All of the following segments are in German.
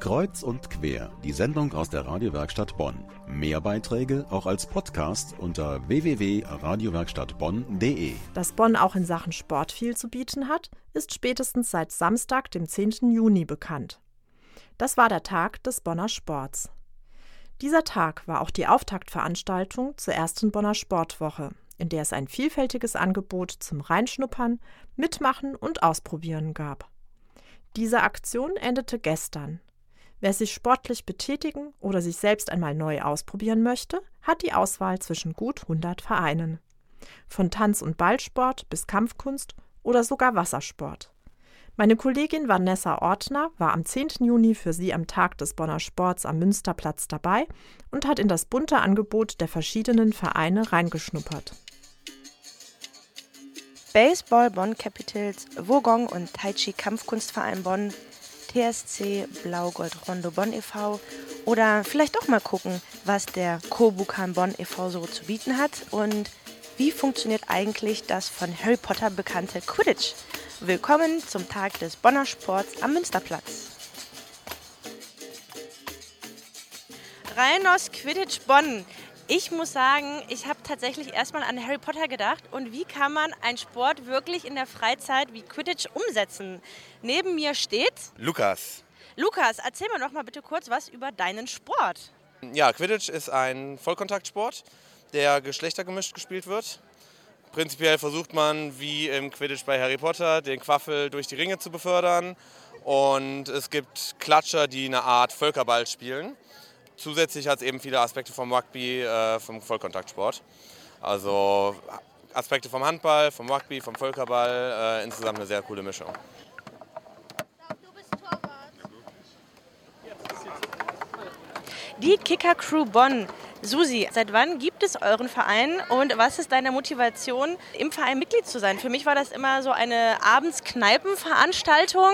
Kreuz und quer, die Sendung aus der Radiowerkstatt Bonn. Mehr Beiträge auch als Podcast unter www.radiowerkstattbonn.de. Dass Bonn auch in Sachen Sport viel zu bieten hat, ist spätestens seit Samstag, dem 10. Juni bekannt. Das war der Tag des Bonner Sports. Dieser Tag war auch die Auftaktveranstaltung zur ersten Bonner Sportwoche, in der es ein vielfältiges Angebot zum Reinschnuppern, Mitmachen und Ausprobieren gab. Diese Aktion endete gestern. Wer sich sportlich betätigen oder sich selbst einmal neu ausprobieren möchte, hat die Auswahl zwischen gut 100 Vereinen. Von Tanz- und Ballsport bis Kampfkunst oder sogar Wassersport. Meine Kollegin Vanessa Ortner war am 10. Juni für Sie am Tag des Bonner Sports am Münsterplatz dabei und hat in das bunte Angebot der verschiedenen Vereine reingeschnuppert. Baseball Bonn Capitals, Wogong und Tai Chi Kampfkunstverein Bonn, TSC Blau-Gold Rondo Bonn e.V. oder vielleicht doch mal gucken, was der Kobukan Bonn e.V. so zu bieten hat und wie funktioniert eigentlich das von Harry Potter bekannte Quidditch. Willkommen zum Tag des Bonner Sports am Münsterplatz. Rheinos Quidditch Bonn. Ich muss sagen, ich habe tatsächlich erstmal an Harry Potter gedacht und wie kann man einen Sport wirklich in der Freizeit wie Quidditch umsetzen? Neben mir steht Lukas. Lukas, erzähl mir doch mal bitte kurz was über deinen Sport. Ja, Quidditch ist ein Vollkontaktsport, der geschlechtergemischt gespielt wird. Prinzipiell versucht man, wie im Quidditch bei Harry Potter, den Quaffel durch die Ringe zu befördern. Und es gibt Klatscher, die eine Art Völkerball spielen. Zusätzlich hat es eben viele Aspekte vom Rugby, äh, vom Vollkontaktsport. Also Aspekte vom Handball, vom Rugby, vom Völkerball, äh, insgesamt eine sehr coole Mischung. Die Kicker Crew Bonn. Susi, seit wann gibt es euren Verein und was ist deine Motivation, im Verein Mitglied zu sein? Für mich war das immer so eine Abends-Kneipen-Veranstaltung.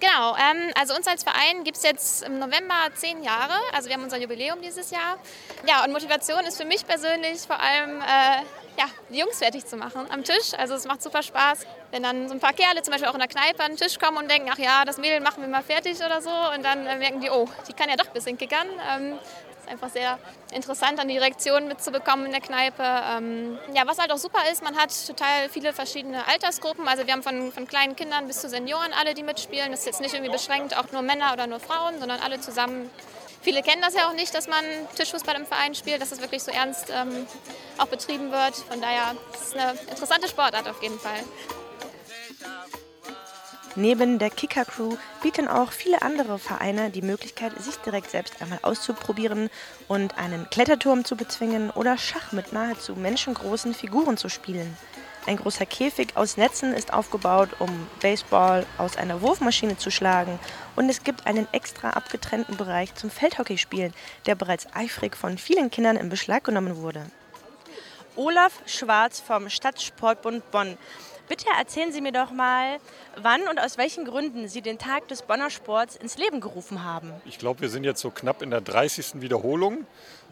Genau, ähm, also uns als Verein gibt es jetzt im November zehn Jahre, also wir haben unser Jubiläum dieses Jahr. Ja, und Motivation ist für mich persönlich vor allem, äh, ja, die Jungs fertig zu machen am Tisch. Also es macht super Spaß, wenn dann so ein paar Kerle zum Beispiel auch in der Kneipe an den Tisch kommen und denken, ach ja, das Mädel machen wir mal fertig oder so. Und dann äh, merken die, oh, die kann ja doch ein bisschen kickern. Ähm, einfach sehr interessant, dann die Reaktionen mitzubekommen in der Kneipe. Ähm, ja, was halt auch super ist, man hat total viele verschiedene Altersgruppen. Also wir haben von, von kleinen Kindern bis zu Senioren alle, die mitspielen. Das ist jetzt nicht irgendwie beschränkt, auch nur Männer oder nur Frauen, sondern alle zusammen. Viele kennen das ja auch nicht, dass man Tischfußball im Verein spielt, dass es wirklich so ernst ähm, auch betrieben wird. Von daher ist es eine interessante Sportart auf jeden Fall. Neben der Kicker Crew bieten auch viele andere Vereine die Möglichkeit, sich direkt selbst einmal auszuprobieren und einen Kletterturm zu bezwingen oder Schach mit nahezu menschengroßen Figuren zu spielen. Ein großer Käfig aus Netzen ist aufgebaut, um Baseball aus einer Wurfmaschine zu schlagen. Und es gibt einen extra abgetrennten Bereich zum Feldhockeyspielen, der bereits eifrig von vielen Kindern in Beschlag genommen wurde. Olaf Schwarz vom Stadtsportbund Bonn. Bitte erzählen Sie mir doch mal, wann und aus welchen Gründen Sie den Tag des Bonner Sports ins Leben gerufen haben. Ich glaube, wir sind jetzt so knapp in der 30. Wiederholung.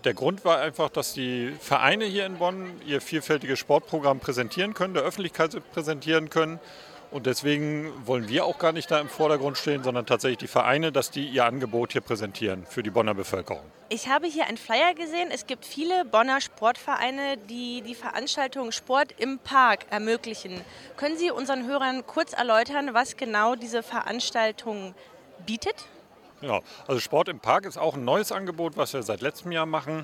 Der Grund war einfach, dass die Vereine hier in Bonn ihr vielfältiges Sportprogramm präsentieren können, der Öffentlichkeit präsentieren können und deswegen wollen wir auch gar nicht da im Vordergrund stehen, sondern tatsächlich die Vereine, dass die ihr Angebot hier präsentieren für die Bonner Bevölkerung. Ich habe hier einen Flyer gesehen. Es gibt viele Bonner Sportvereine, die die Veranstaltung Sport im Park ermöglichen. Können Sie unseren Hörern kurz erläutern, was genau diese Veranstaltung bietet? Genau. Also Sport im Park ist auch ein neues Angebot, was wir seit letztem Jahr machen.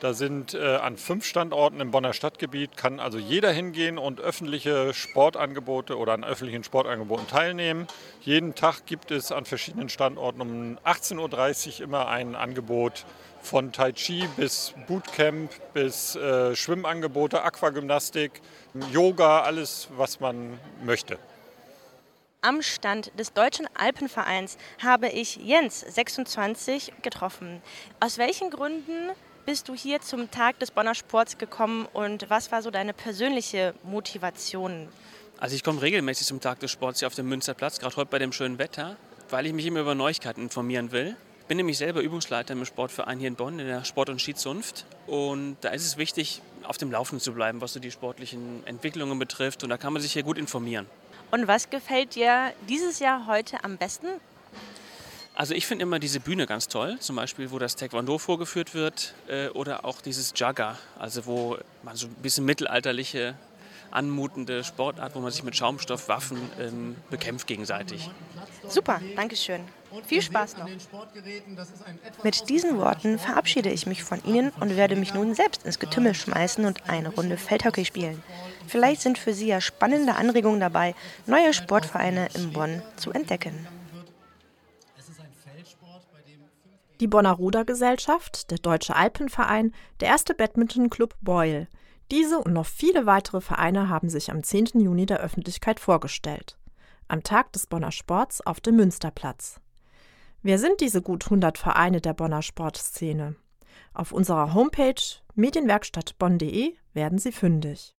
Da sind äh, an fünf Standorten im Bonner Stadtgebiet, kann also jeder hingehen und öffentliche Sportangebote oder an öffentlichen Sportangeboten teilnehmen. Jeden Tag gibt es an verschiedenen Standorten um 18.30 Uhr immer ein Angebot von Tai Chi bis Bootcamp bis äh, Schwimmangebote, Aquagymnastik, Yoga, alles, was man möchte. Am Stand des Deutschen Alpenvereins habe ich Jens, 26, getroffen. Aus welchen Gründen bist du hier zum Tag des Bonner Sports gekommen und was war so deine persönliche Motivation? Also ich komme regelmäßig zum Tag des Sports hier auf dem Münsterplatz, gerade heute bei dem schönen Wetter, weil ich mich immer über Neuigkeiten informieren will. Ich bin nämlich selber Übungsleiter im Sportverein hier in Bonn, in der Sport- und Skizunft. Und da ist es wichtig, auf dem Laufenden zu bleiben, was so die sportlichen Entwicklungen betrifft. Und da kann man sich hier gut informieren. Und was gefällt dir dieses Jahr heute am besten? Also ich finde immer diese Bühne ganz toll, zum Beispiel, wo das Taekwondo vorgeführt wird äh, oder auch dieses Jugger, also wo man so ein bisschen mittelalterliche, anmutende Sportart, wo man sich mit Schaumstoffwaffen ähm, bekämpft gegenseitig. Super, Dankeschön. Viel Spaß noch. Mit diesen Worten verabschiede ich mich von Ihnen und werde mich nun selbst ins Getümmel schmeißen und eine Runde Feldhockey spielen. Vielleicht sind für Sie ja spannende Anregungen dabei, neue Sportvereine in Bonn zu entdecken. Die Bonner Rudergesellschaft, der Deutsche Alpenverein, der erste Badmintonclub Boyle. Diese und noch viele weitere Vereine haben sich am 10. Juni der Öffentlichkeit vorgestellt. Am Tag des Bonner Sports auf dem Münsterplatz. Wer sind diese gut 100 Vereine der Bonner Sportszene? Auf unserer Homepage medienwerkstattbonn.de werden sie fündig.